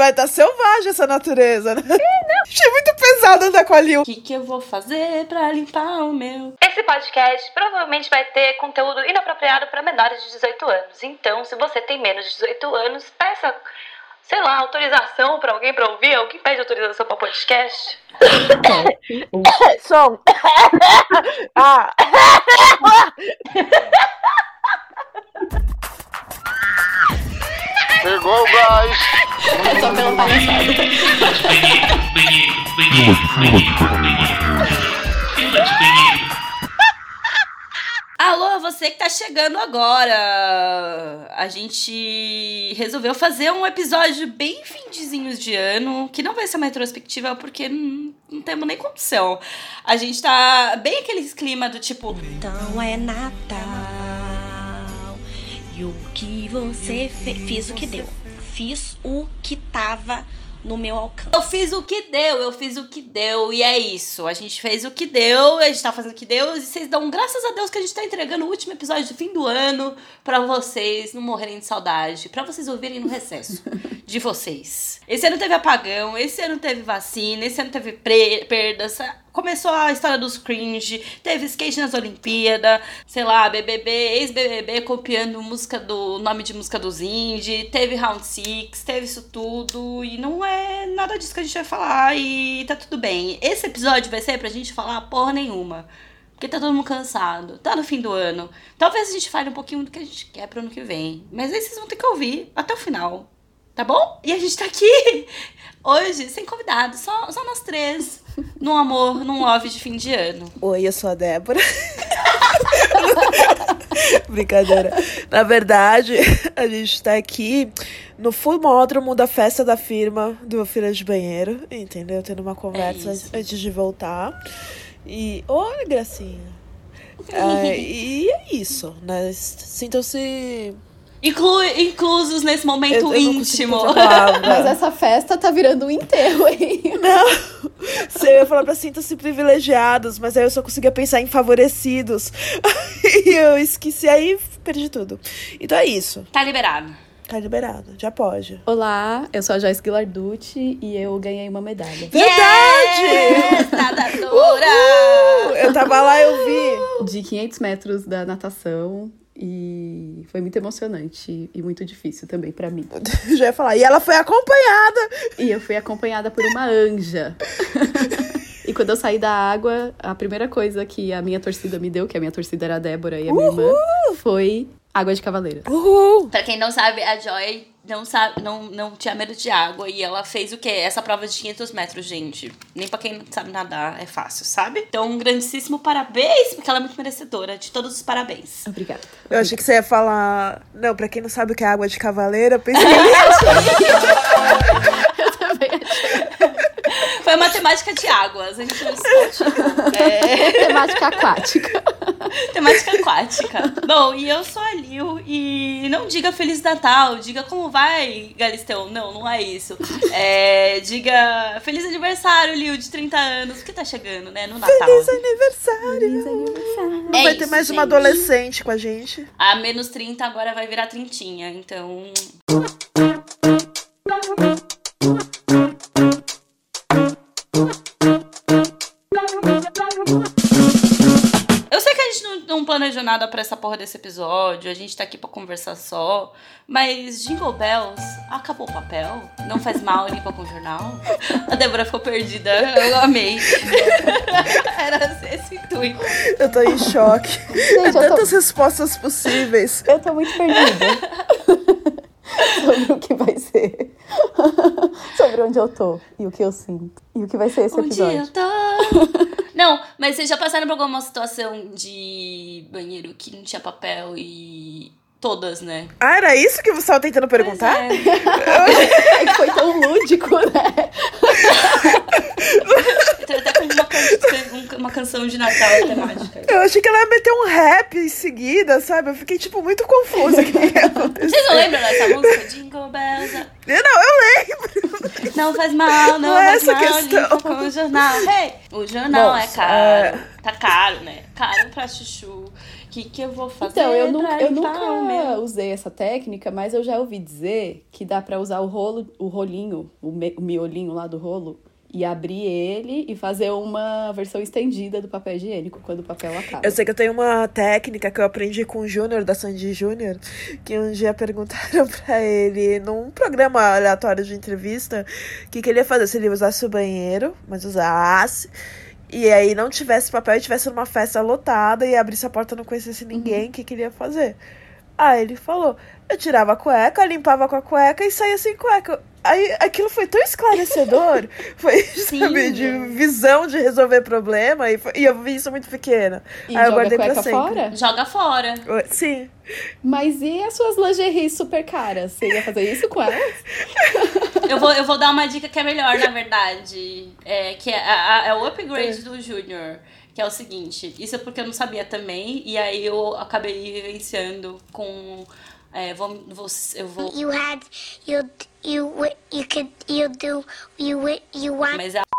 vai estar tá selvagem essa natureza, né? É, Achei muito pesado andar com a Lil. O que, que eu vou fazer pra limpar o meu? Esse podcast provavelmente vai ter conteúdo inapropriado para menores de 18 anos. Então, se você tem menos de 18 anos, peça, sei lá, autorização para alguém para ouvir. Alguém pede autorização para podcast? Som. ah. Pegou o gás. Eu tô pela palhaçada. Alô, você que tá chegando agora. A gente resolveu fazer um episódio bem findezinhos de ano, que não vai ser uma retrospectiva porque não, não temos nem condição. A gente tá bem aquele clima do tipo, Então é Natal. E o que você fez? Fiz o que deu. Fiz o que tava no meu alcance. eu fiz o que deu, eu fiz o que deu, e é isso. A gente fez o que deu, a gente tá fazendo o que deu, e vocês dão graças a Deus que a gente tá entregando o último episódio do fim do ano pra vocês não morrerem de saudade, pra vocês ouvirem no recesso de vocês. Esse ano teve apagão, esse ano teve vacina, esse ano teve perdas. Começou a história dos cringe, teve skate nas Olimpíadas, sei lá, BBB, ex-BBB copiando música do nome de música dos indie, teve Round Six, teve isso tudo, e não é nada disso que a gente vai falar, e tá tudo bem. Esse episódio vai ser pra gente falar porra nenhuma. Porque tá todo mundo cansado, tá no fim do ano. Talvez a gente fale um pouquinho do que a gente quer pro ano que vem. Mas aí vocês vão ter que ouvir até o final. Tá bom? E a gente tá aqui hoje sem convidado, só, só nós três. Num amor, num love de fim de ano. Oi, eu sou a Débora. Brincadeira. Na verdade, a gente tá aqui no Fumódromo da festa da firma do Fila de Banheiro, entendeu? Tendo uma conversa isso. antes de voltar. E. Olha, gracinha. É, e é isso, né? Sintam-se. Inclu inclusos nesse momento Eu- eu íntimo. Mas essa festa tá virando um enterro, hein? Não, eu ia falar pra sintam-se privilegiados, mas aí eu só conseguia pensar em favorecidos. E eu esqueci, aí perdi tudo. Então é isso, Tá liberado. tá liberado, já pode. Olá, eu sou a Joyce Guilarducci e eu ganhei uma medalha. Verdade! Yes, nadadora! Eu tava lá, eu vi. De 500 metros da natação e foi muito emocionante e muito difícil também pra mim. Já ia falar. E ela foi acompanhada. E eu fui acompanhada por uma anja. E quando eu saí da água, a primeira coisa que a minha torcida me deu, que a minha torcida era a Débora e a minha irmã, foi água de cavaleira. Uhul! Pra quem não sabe, a Joy não, sabe, não, não tinha medo de água e ela fez o quê? Essa prova de 500 metros, gente. Nem pra quem não sabe nadar é fácil, sabe? Então, um grandíssimo parabéns, porque ela é muito merecedora de todos os parabéns. Obrigada. Eu achei que você ia falar. Não, pra quem não sabe o que é água de cavaleira, eu pensei. Eu também achei. Foi matemática de águas, a gente não. É, Temática aquática. temática aquática. Bom, e eu sou a Lil e não diga Feliz Natal, diga como vai, Galisteu. Não, não é isso. É, diga Feliz aniversário, Lil, de 30 anos, porque tá chegando, né, no Natal. Feliz aniversário! Não É vai ter isso, mais uma gente. adolescente com a gente. A menos 30 agora vai virar trintinha, então. Nada pra essa porra desse episódio, a gente tá aqui pra conversar só, mas Jingle Bells, acabou o papel? Não faz mal limpa com jornal? A Débora ficou perdida, eu amei. Era esse intuito. Eu tô em choque. Gente, tô, Tantas respostas possíveis. eu tô muito perdida. Sobre o que vai ser. Sobre onde eu tô e o que eu sinto. E o que vai ser esse Um dia eu episódio. tô. Não, mas vocês já passaram por alguma situação de banheiro que não tinha papel e. Todas, né? Ah, era isso que você tava tentando perguntar? Pois é. É que foi tão lúdico, né? Tem até como uma, can- uma canção de Natal temática. Eu achei que ela ia meter um rap em seguida, sabe? Eu fiquei, tipo, muito confusa. Que acontecer? Vocês não lembram dessa música? Jingle Bells. Não, eu lembro. Não faz mal, não, Não é faz essa mal, questão. limpa com o jornal. Hey, o jornal é Nossa, caro. Tá caro, né? Caro pra chuchu. O que, que eu vou fazer? Então, eu nunca, pra eu nunca meu? usei essa técnica, mas eu já ouvi dizer que dá pra usar o rolo, o rolinho, o, me- o miolinho lá do rolo, e abrir ele e fazer uma versão estendida do papel higiênico quando o papel acaba. Eu sei que eu tenho uma técnica que eu aprendi com o Júnior, da Sandy Júnior, que um dia perguntaram pra ele, num programa aleatório de entrevista, o que, que ele ia fazer se ele usasse o banheiro, mas usasse, e aí não tivesse papel e tivesse numa festa lotada e abrisse a porta e não conhecesse ninguém, o que, que ele ia fazer? Aí ele falou, eu tirava a cueca, limpava com a cueca e saía sem cueca. Aí aquilo foi tão esclarecedor, foi, sabe, de visão de resolver problema, e, foi- e eu vi isso muito pequena. E Aí eu guardei pra sempre. fora? Joga fora. Sim. Mas e as suas lingeries super caras? Você ia fazer isso com elas? Eu vou, eu vou dar uma dica que é melhor, na verdade. É, que é, a- a- é o upgrade do Júnior. Que é o seguinte, isso é porque eu não sabia também, e aí eu acabei vivenciando com. É, vou, vou, eu vou. You had you you you could you do you you want Mas a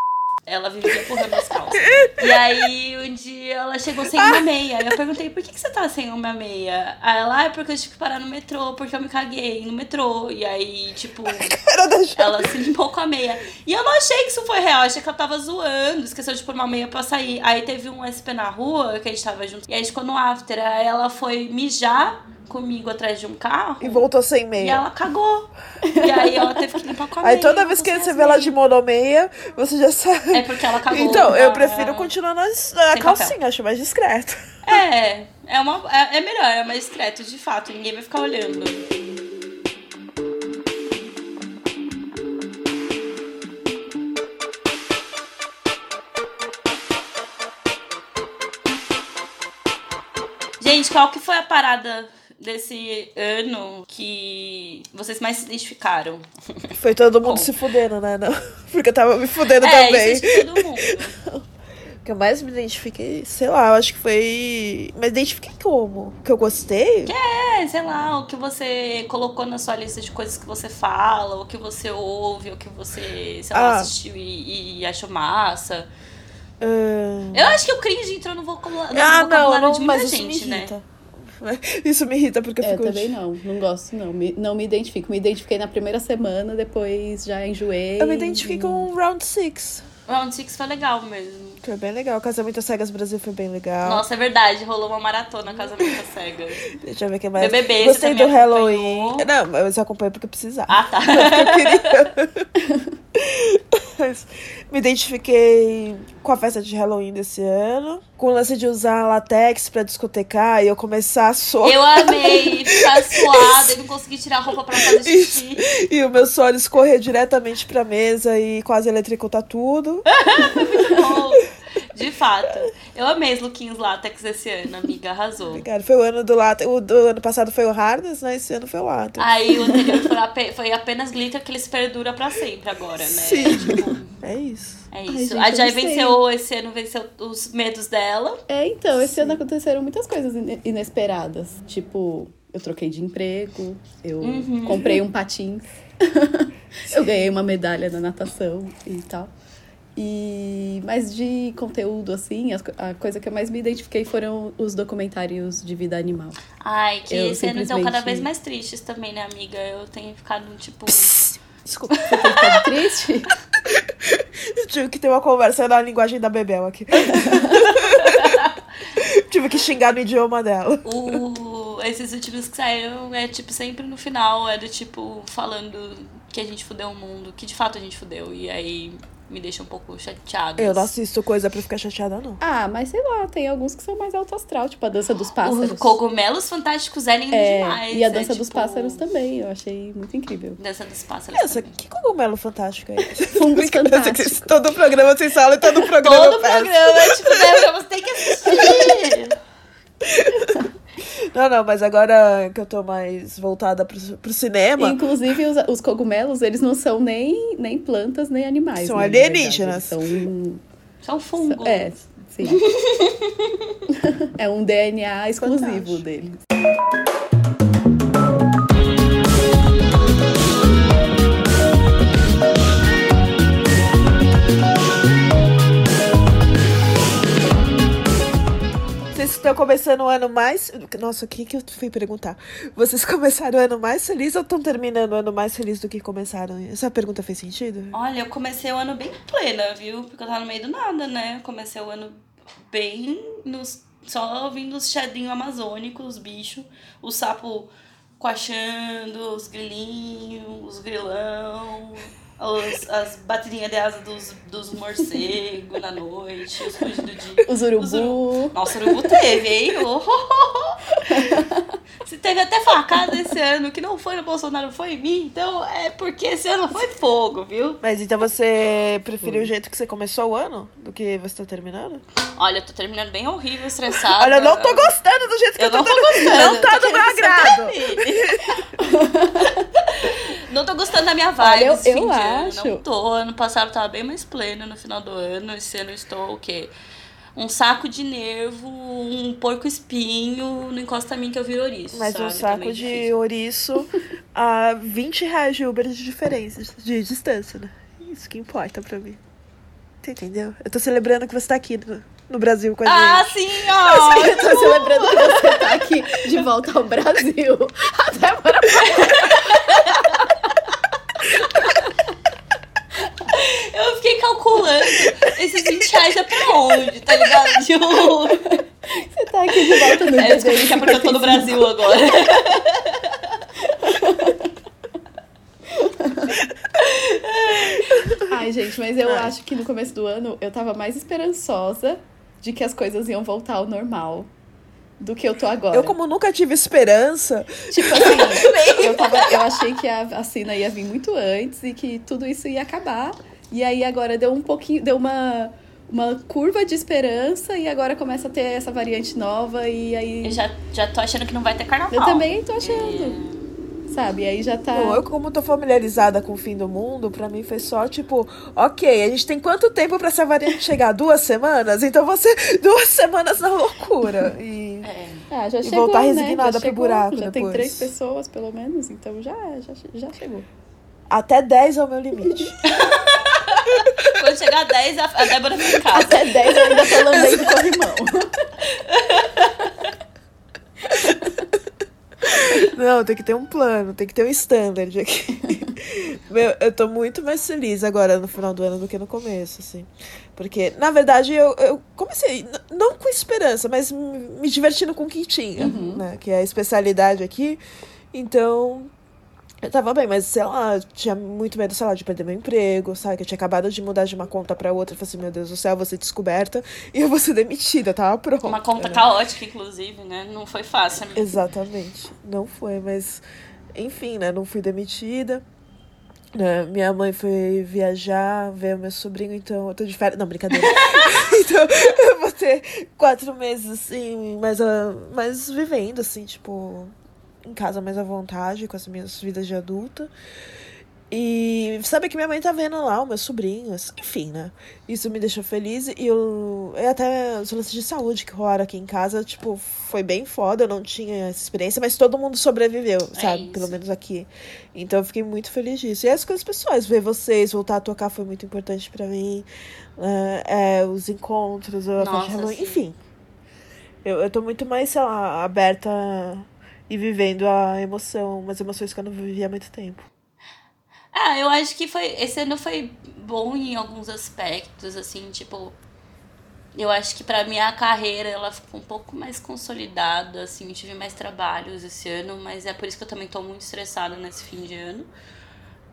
ela vivia empurrando as calças. E aí, um dia ela chegou sem uma meia. Aí eu perguntei, por que, que você tá sem uma meia? Aí ela, ah, é porque eu tive que parar no metrô, porque eu me caguei no metrô. E aí, tipo, ela se limpou com a meia. E eu não achei que isso foi real, achei que ela tava zoando, esqueceu de pôr uma meia pra sair. Aí teve um SP na rua, que a gente tava junto, e aí a gente ficou no after. Aí ela foi mijar comigo atrás de um carro. E voltou sem E meia. ela cagou. E aí ela teve que limpar com a meia. Aí toda vez que você vê ela de monomeia, você já sabe. É porque ela cagou. Então, eu prefiro continuar na, na calcinha, acho mais discreto. É, é, uma, é, é melhor, é mais discreto, de fato. Ninguém vai ficar olhando. Gente, qual que foi a parada desse ano que vocês mais se identificaram? Foi todo mundo se fudendo, né? Não. Porque eu tava me fudendo é, também. isso é de todo mundo. O que eu mais me identifiquei, sei lá, eu acho que foi. Mas identifiquei como? Que eu gostei? É, sei lá, o que você colocou na sua lista de coisas que você fala, o que você ouve, o que você, sei lá, Ah. assistiu e, e achou massa. Ah, Eu acho que o cringe entrou no, no Ah, vocabulário não, de não, muita mas gente, né? Isso me irrita porque eu É, fico. também não. Não gosto, não. Me- não me identifico. Me identifiquei na primeira semana, depois já enjoei. Eu me identifiquei com o Round Six. Round Six foi legal mesmo. Foi bem legal. Casamento às Cegas Brasil foi bem legal. Nossa, é verdade, rolou uma maratona Casamento às Cegas. Deixa eu ver o que mais. BBB, Gostei do Halloween. acompanhou? Não, mas eu acompanhei porque eu precisava. Ah, tá. Me identifiquei com a festa de Halloween desse ano. Com o lance de usar latex pra discotecar e eu começar a suar. Eu amei ficar suada e não consegui tirar a roupa pra fazer xixi. E o meu suor escorrer diretamente pra mesa e quase eletricutar tudo. Fato. Eu amei os lookinhos látex esse ano, amiga. Arrasou. Cara, foi o ano do látex. O do ano passado foi o Hardness, né? Esse ano foi o látex. Aí o anterior foi, ape- foi apenas glitter que eles perdura pra sempre agora, né? Sim. Tipo, É isso. é Ai, isso. gente, a Jai venceu, esse ano venceu os medos dela. É, então, esse ano aconteceram muitas coisas ine- inesperadas. Tipo, eu troquei de emprego, eu Uhum. comprei um patins, eu ganhei uma medalha na natação e tal. E, mas de conteúdo, assim, as co- a coisa que eu mais me identifiquei foram os documentários de vida animal. Ai, que Eu ano estão cada simplesmente- vez mais tristes também, né, amiga? Eu tenho ficado, tipo. Desculpa. Você tem ficado triste? Eu tive que ter uma conversa na linguagem da Bebel aqui. tive que xingar no idioma dela. O, esses últimos que saíram é tipo sempre no final, é do tipo falando que a gente fudeu o mundo, que de fato a gente fudeu. E aí me deixa um pouco chateada. Eu não assisto coisa pra ficar chateada, não. Ah, mas sei lá, tem alguns que são mais alto astral, tipo a dança dos pássaros. Os cogumelos fantásticos é lindo É, demais. e a é, dança dos tipo, pássaros também, eu achei muito incrível. Dança dos pássaros. Essa, que cogumelo fantástico é esse? Fungos fantásticos. Todo programa sem sala e todo programa Todo programa, tipo, né, você tem que assistir. Não, não, mas agora que eu tô mais voltada pro, pro cinema, Inclusive, os, os cogumelos, eles não são nem, nem plantas, nem animais. São né, alienígenas. São. São fungos. É, sim. é um DNA exclusivo Fantástico. deles. Vocês estão começando o ano mais. Nossa, o que, que eu fui perguntar? Vocês começaram o ano mais feliz ou estão terminando o ano mais feliz do que começaram? Essa pergunta fez sentido? Olha, eu comecei o ano bem plena, viu? Porque eu tava no meio do nada, né? Comecei o ano bem nos. Só ouvindo os chadinhos amazônicos, os bichos, o sapo coachando, os grilinhos, os grilão, os, as batidinhas de asa dos, dos morcegos na noite, os rugidos de. Os urubu. Os uru- Nossa, o urubu teve, hein? Oh, oh, oh. Se teve até facada esse ano, que não foi no Bolsonaro, foi em mim, então é porque esse ano foi fogo, viu? Mas então você preferiu o jeito que você começou o ano do que você tá terminando? Olha, eu tô terminando bem horrível, estressada. Olha, eu não tô gostando do jeito que Eu eu, tô tô terminando. gostando. Não tá do meu agrado. Não tô gostando da minha vibe Olha, eu- eu de ano. acho. Não tô. Ano passado eu tava bem mais plena no final do ano. Esse ano eu estou o quê? Um saco de nervo, um porco espinho, não encosta a mim que eu viro ouriço. Mas sabe? um Tá saco meio de ouriço a 20 reais de Uber de diferença, de distância, né? Isso que importa pra mim. Você entendeu? Eu tô celebrando que você tá aqui no, no Brasil com a Ah, gente. sim, ó! Eu tô celebrando que você tá aqui de volta ao Brasil. Até para Eu fiquei calculando esses 20 reais é pra onde, tá ligado? Tipo, você tá aqui de volta no é, descobri que é porque eu tô no Brasil agora. Ai, gente, mas eu acho que no começo do ano eu tava mais esperançosa de que as coisas iam voltar ao normal do que eu tô agora. Eu, como nunca tive esperança, Tipo assim, eu, tava, eu achei que a vacina ia vir muito antes e que tudo isso ia acabar. E aí agora deu um pouquinho, deu uma, uma curva de esperança e agora começa a ter essa variante nova e aí. Eu já, já tô achando que não vai ter carnaval. Eu também tô achando. Sabe? E aí já tá. Bom, eu como tô familiarizada com o fim do mundo, pra mim foi só tipo, ok, a gente tem quanto tempo pra essa variante chegar? Duas semanas? Então você duas semanas na loucura. E É. Ah, já E chegou, voltar né? resignada Já pro chegou, buraco Já tem depois. três pessoas, pelo menos, então já, já, já chegou. Até 10 é o meu limite. Quando chegar a 10, a Débora fica em casa. Até 10 eu ainda tô lambendo corrimão. Não, tem que ter um plano, tem que ter um standard aqui. Meu, eu tô muito mais feliz agora no final do ano do que no começo, assim. Porque, na verdade, eu, eu comecei, não com esperança, mas me divertindo com o que tinha, né? Que é a especialidade aqui. Então, eu tava bem, mas sei lá, tinha muito medo, sei lá, de perder meu emprego, sabe? Que eu tinha acabado de mudar de uma conta pra outra. Eu falei assim, meu Deus do céu, eu vou ser descoberta e eu vou ser demitida, tava pronta. Uma conta né? caótica, inclusive, né? Não foi fácil. amiga. Exatamente. Não foi, mas enfim, né? Não fui demitida. né, Minha mãe foi viajar, ver meu sobrinho, então eu tô de férias. Não, brincadeira. então eu vou ter quatro meses, assim, mais, a, mais vivendo, assim, tipo, em casa mais à vontade, com as minhas vidas de adulta. E sabe que minha mãe tá vendo lá o meu sobrinho, assim, enfim, né? Isso me deixou feliz e eu. E até os lances de saúde que rolaram aqui em casa, tipo, foi bem foda. Eu não tinha essa experiência, mas todo mundo sobreviveu, sabe? isso. Pelo menos aqui. Então eu fiquei muito feliz disso. E as coisas pessoais, ver vocês, voltar a tocar foi muito importante pra mim. né? É, os encontros, a Nossa, festa enfim. Eu, eu tô muito mais, sei lá, aberta e vivendo a emoção, umas emoções que eu não vivia há muito tempo. Ah, eu acho que foi. Esse ano foi bom em alguns aspectos, assim, tipo. Eu acho que pra minha carreira ela ficou um pouco mais consolidada, assim, tive mais trabalhos esse ano, mas é por isso que eu também tô muito estressada nesse fim de ano.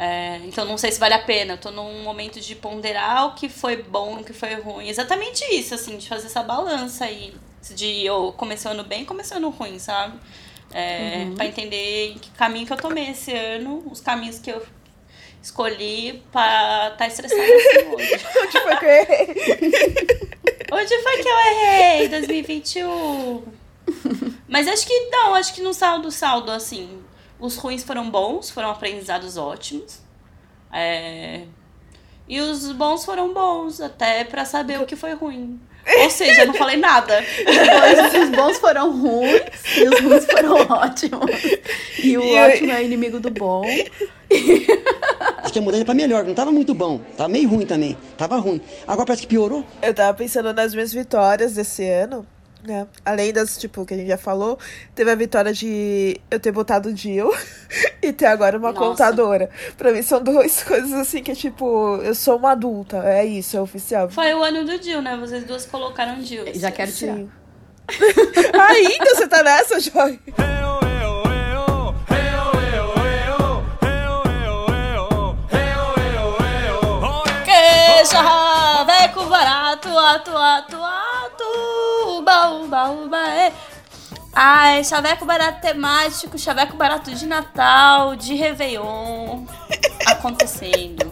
É, então não sei se vale a pena. Eu tô num momento de ponderar o que foi bom, o que foi ruim. Exatamente isso, assim, de fazer essa balança aí. De eu comecei o ano bem, comecei ano ruim, sabe? É, Pra entender em que caminho que eu tomei esse ano, os caminhos que eu escolhi pra estar estressada assim hoje. Onde foi que eu errei? Onde foi que eu errei? 2021. Mas acho que não, acho que no saldo, saldo, assim, os ruins foram bons, foram aprendizados ótimos. É, E os bons foram bons, até pra saber o que foi ruim. Ou seja, eu não falei nada. Os, os bons foram ruins e os ruins foram ótimos. E o E eu- ótimo é inimigo do bom. Acho que a mudança pra melhor, não tava muito bom. Tava meio ruim também. Tava ruim. Agora parece que piorou. Eu tava pensando nas minhas vitórias desse ano. Né? Além das, tipo, que a gente já falou, teve a vitória de eu ter botado o Jill e ter agora uma Nossa. contadora. Pra mim são duas coisas assim que, tipo, eu sou uma adulta. É isso, é oficial. Foi o ano do Jill, né? Vocês duas colocaram Jill. Já quero tirar. Sim. Ainda você tá nessa, Joy? Queixa, veco barato, atu, atu, atu, uba, uba, uba, é. Ai, chaveco barato temático, chaveco barato de Natal, de Réveillon, acontecendo.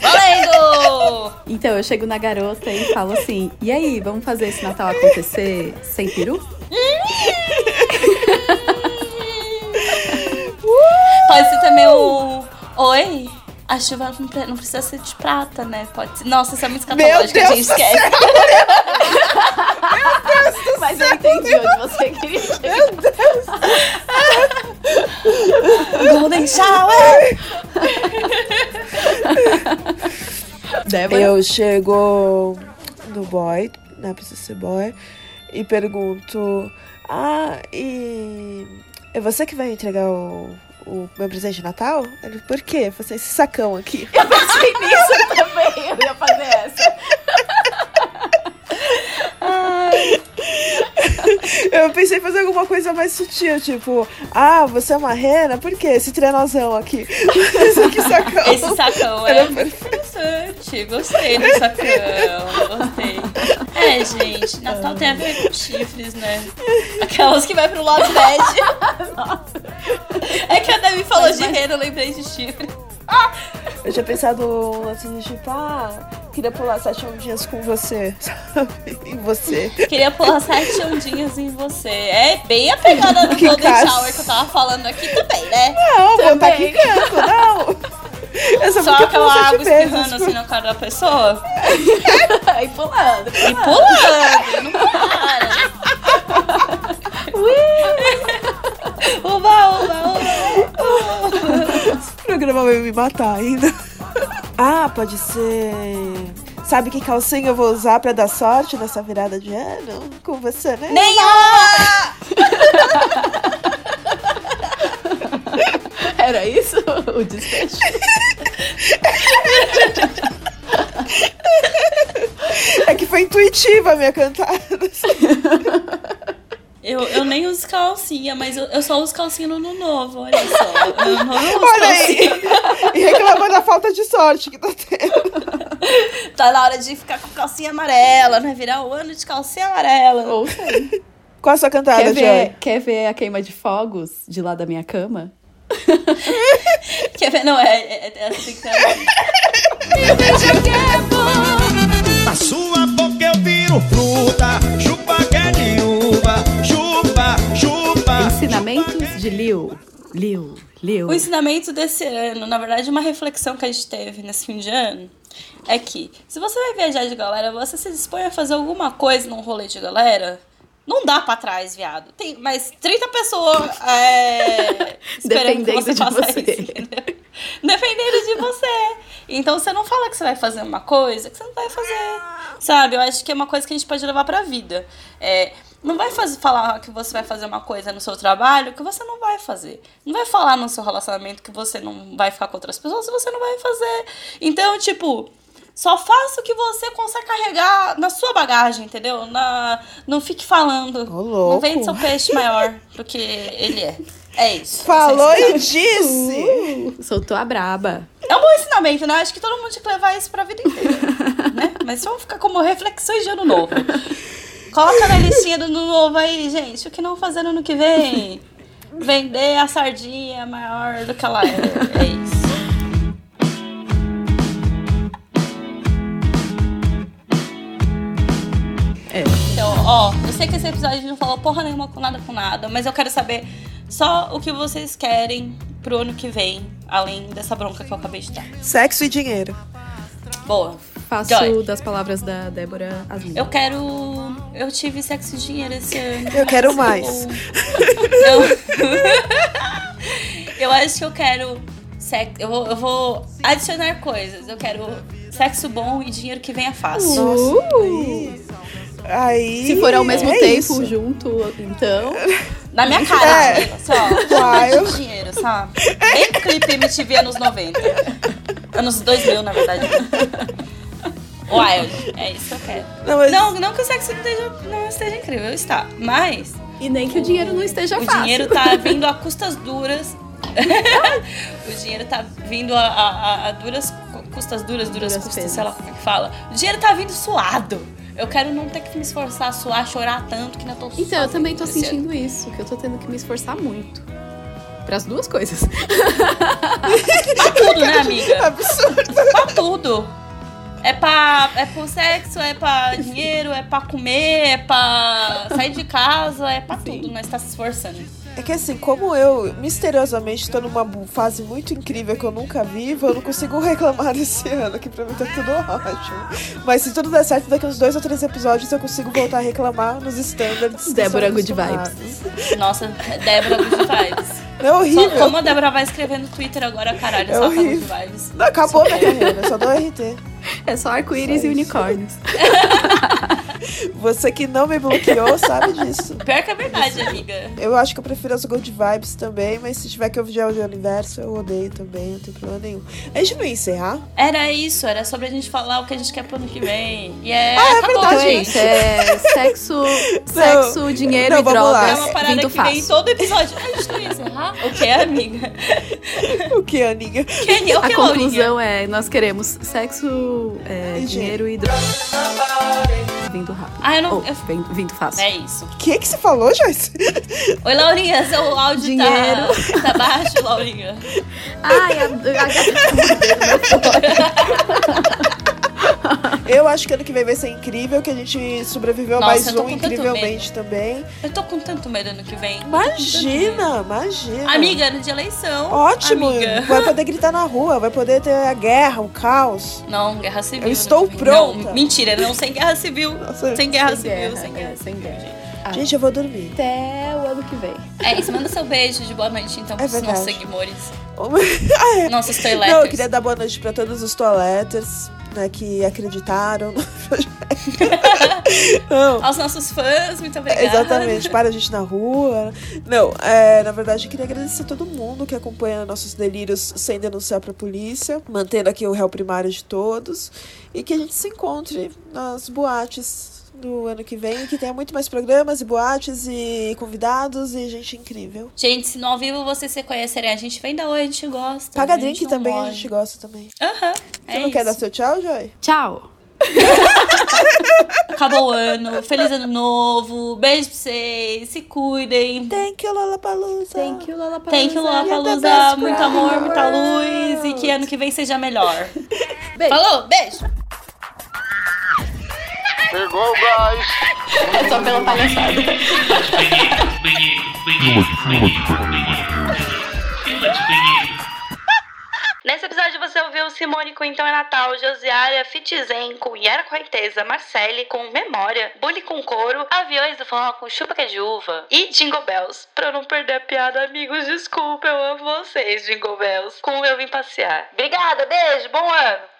Valendo! Então, eu chego na garota e falo assim: e aí, vamos fazer esse Natal acontecer sem peru? Pode ser também o... Oi? A chuva não pre- não precisa ser de prata, né? Pode ser... Nossa, isso é muito Meu escatológico, a Deus gente esquece. Mas eu entendi onde você queria chegar. Golden Shower! Débora? Eu chego no boy? Precisa ser boy, e pergunto: Ah, e é você que vai entregar o, o meu presente de Natal? Ele, por quê? Você esse sacão aqui. Eu pensei nisso também, eu ia fazer essa. Eu pensei em fazer alguma coisa mais sutil, tipo, ah, você é uma rena? Por quê? Esse trenozão aqui. Esse aqui sacão. Esse sacão é interessante. Gostei do sacão. Gostei. É, gente, Natal tem a ver com chifres, né? Aquelas que vai pro lado bad. É que a Debbie falou de reino, eu lembrei de chifre. Eu tinha pensado de tipo, ah, queria pular sete ondinhas com você, sabe? Em você. Queria pular sete ondinhas em você. É bem a pegada do Que Golden. Shower que eu tava falando aqui também, né? Não, vou estar Também. quicando, não. Eu só Só aquela água espirrando assim na cara da pessoa. Aí pulando. E pulando, não para. Uba, uba, uba. O programa vai me matar ainda. Ah, pode ser. Sabe que calcinha eu vou usar pra dar sorte nessa virada de ano? Com você, né? Nenhuma! Era isso o desfecho? É que foi intuitiva a minha cantada. Eu, eu nem uso calcinha, mas eu, eu só uso calcinha no ano novo, olha só. Eu não uso Olha aí! calcinha. E reclamando da falta de sorte que tá tendo. Tá na hora de ficar com calcinha amarela, né? Virar o ano de calcinha amarela. Ou. Qual a sua cantada, Quer Joy? ver, quer ver a queima de fogos de lá da minha cama? Quer ver? Não, é, é, é, tem que assim. Na sua boca eu viro fruta, chupa que é de uva, chupa, chupa. Ensinamentos de Liu. Liu, Liu. O ensinamento desse ano, na verdade, uma reflexão que a gente teve nesse fim de ano, é que se você vai viajar de galera, você se dispõe a fazer alguma coisa num rolê de galera, não dá pra trás, viado. Tem mais 30 pessoas é, esperando que você de faça você. isso, entendeu? Dependendo de você. Então você não fala que você vai fazer uma coisa que você não vai fazer. Sabe? Eu acho que é uma coisa que a gente pode levar pra vida. É, não vai fazer, falar que você vai fazer uma coisa no seu trabalho que você não vai fazer. Não vai falar no seu relacionamento que você não vai ficar com outras pessoas se você não vai fazer. Então, tipo, só faça o que você consegue carregar na sua bagagem, entendeu? Na, não fique falando. Ô. Não vende seu peixe maior do que ele é. É isso. Falou e disse! Uh, soltou a braba. é um bom ensinamento, né? Acho que todo mundo tinha que levar isso pra vida inteira, né? Mas vamos ficar como reflexões de ano novo. Coloca na listinha do novo aí, gente. O que não fazer no ano que vem? Vender a sardinha maior do que ela é. É isso. É. Então, ó, eu sei que esse episódio não falou porra nenhuma com nada com nada, mas eu quero saber só o que vocês querem pro ano que vem, além dessa bronca que eu acabei de dar. Sexo e dinheiro. Boa. Faço Joy. das palavras da Débora as minhas. Eu quero. Eu tive sexo e dinheiro esse ano. Eu quero mas mais. Eu, eu acho que eu quero. Sexo, eu, vou, eu vou adicionar coisas. Eu quero sexo bom e dinheiro que venha fácil. Nossa, aí. Aí. Se for ao mesmo é tempo isso. junto, então. Na minha cara, É. amiga, ó. Uai, eu- de dinheiro, sabe? Bem clipe MTV anos 90. Anos 2000, na verdade. Wild, é isso que eu quero. Não, mas- Não, não que o sexo não esteja, não esteja incrível, está. Mas E nem que o dinheiro não esteja o fácil. dinheiro tá vindo a custas duras. o dinheiro tá vindo a, a- a- duras cu- custas duras, duras, Duras custas, penas. sei lá como é que fala. O dinheiro tá vindo suado. Eu quero não ter que me esforçar, a suar, chorar tanto que não tô Então, eu também tô ano. sentindo isso, que eu tô tendo que me esforçar muito. Para as duas coisas. Pra tudo, né, amiga? Absurdo. Pra tudo. É pra, é pro sexo, é pra dinheiro, é pra comer, é pra sair de casa, é pra tudo. Nós tá se esforçando. É que assim, como eu misteriosamente tô numa fase muito incrível que eu nunca vivo, eu não consigo reclamar desse ano, que pra mim tá tudo ótimo. Mas se tudo der certo, daqui uns dois ou três episódios eu consigo voltar a reclamar nos standards. Débora Good acostumados. Nossa, Débora Good Vibes. É Só, horrível. como a Débora vai escrever no Twitter agora, caralho, É só horrível. Good Vibes. Não, acabou minha carreira, eu só dou RT. É só arco-íris e unicórnios. Você que não me bloqueou sabe disso. Pior que é verdade, amiga. Eu acho que eu prefiro as Good Vibes também, mas se tiver que ouvir o universo, eu odeio também, não tem problema nenhum. A gente não ia encerrar? Era isso, era sobre a gente falar o que a gente quer pro ano que vem. E é. Ah, é acabou, verdade, gente. é sexo, sexo dinheiro não, e vamos lá. É drogas uma parada vindo que vem em fácil. todo episódio. A gente não ia encerrar? O que, amiga? O que, amiga? O A que, Laurinha? conclusão é, nós queremos sexo, é, dinheiro e drogas vindo rápido. Ah, eu não- Ou eu- vem- vindo fácil. É isso. O que que você falou, Joyce? Oi, Laurinha, seu áudio Dinheiro. tá, tá baixo, Laurinha. Ai, a, a Eu acho que ano que vem vai ser incrível, que a gente sobreviveu a Nossa, mais um incrivelmente também. Eu tô com tanto medo ano que vem. Imagina, imagina. Amiga, ano de eleição. Ótimo, Amiga. vai poder gritar na rua, vai poder ter a guerra, o caos. Não, guerra civil. Eu ano estou pronta. Não, mentira, não sem guerra civil. Nossa, sem guerra sem civil, guerra, sem é, guerra sem civil, guerra. gente. Ah. Gente, eu vou dormir. Até o ano que vem. É isso, manda seu beijo de boa noite, então, É pros nossos seguidores. ah, é. Nossos Não, toiletters. eu queria dar boa noite pra todos os toiletters, né, que acreditaram no projeto. Não. Aos nossos fãs, muito obrigada. Exatamente, para a gente na rua. Não, é, na verdade, eu queria agradecer a todo mundo que acompanha nossos delírios sem denunciar pra polícia, mantendo aqui o réu primário de todos, e que a gente se encontre nas boates do ano que vem, que tenha muito mais programas e boates e convidados e gente incrível. Gente, se no ao vivo vocês se conhecerem, a gente vem da oi, a gente gosta. Paga a gente drink não também, a morre. gente gosta também. Aham, Você é não quer dar isso. seu tchau, Joy? Tchau. Acabou o ano, feliz ano novo, beijo pra vocês, se cuidem. Thank you, Lollapalooza. Thank you, Lollapalooza. Thank you, Lollapalooza. Muito amor, muita luz e que ano que vem seja melhor. Beijo. Falou, beijo! Pegou o gás. É só pela palhaçada. Nesse episódio você ouviu Simone com Então é Natal, Josiária, Fitizen com Yara Correnteza, Marcele com Memória, Bully com Couro, Aviões do Forró com Chupa que é de Uva e Jingle Bells. Pra eu não perder a piada, amigos, desculpa, eu amo vocês, Jingle Bells. Com o Eu Vim Passear. Obrigada, beijo, bom ano!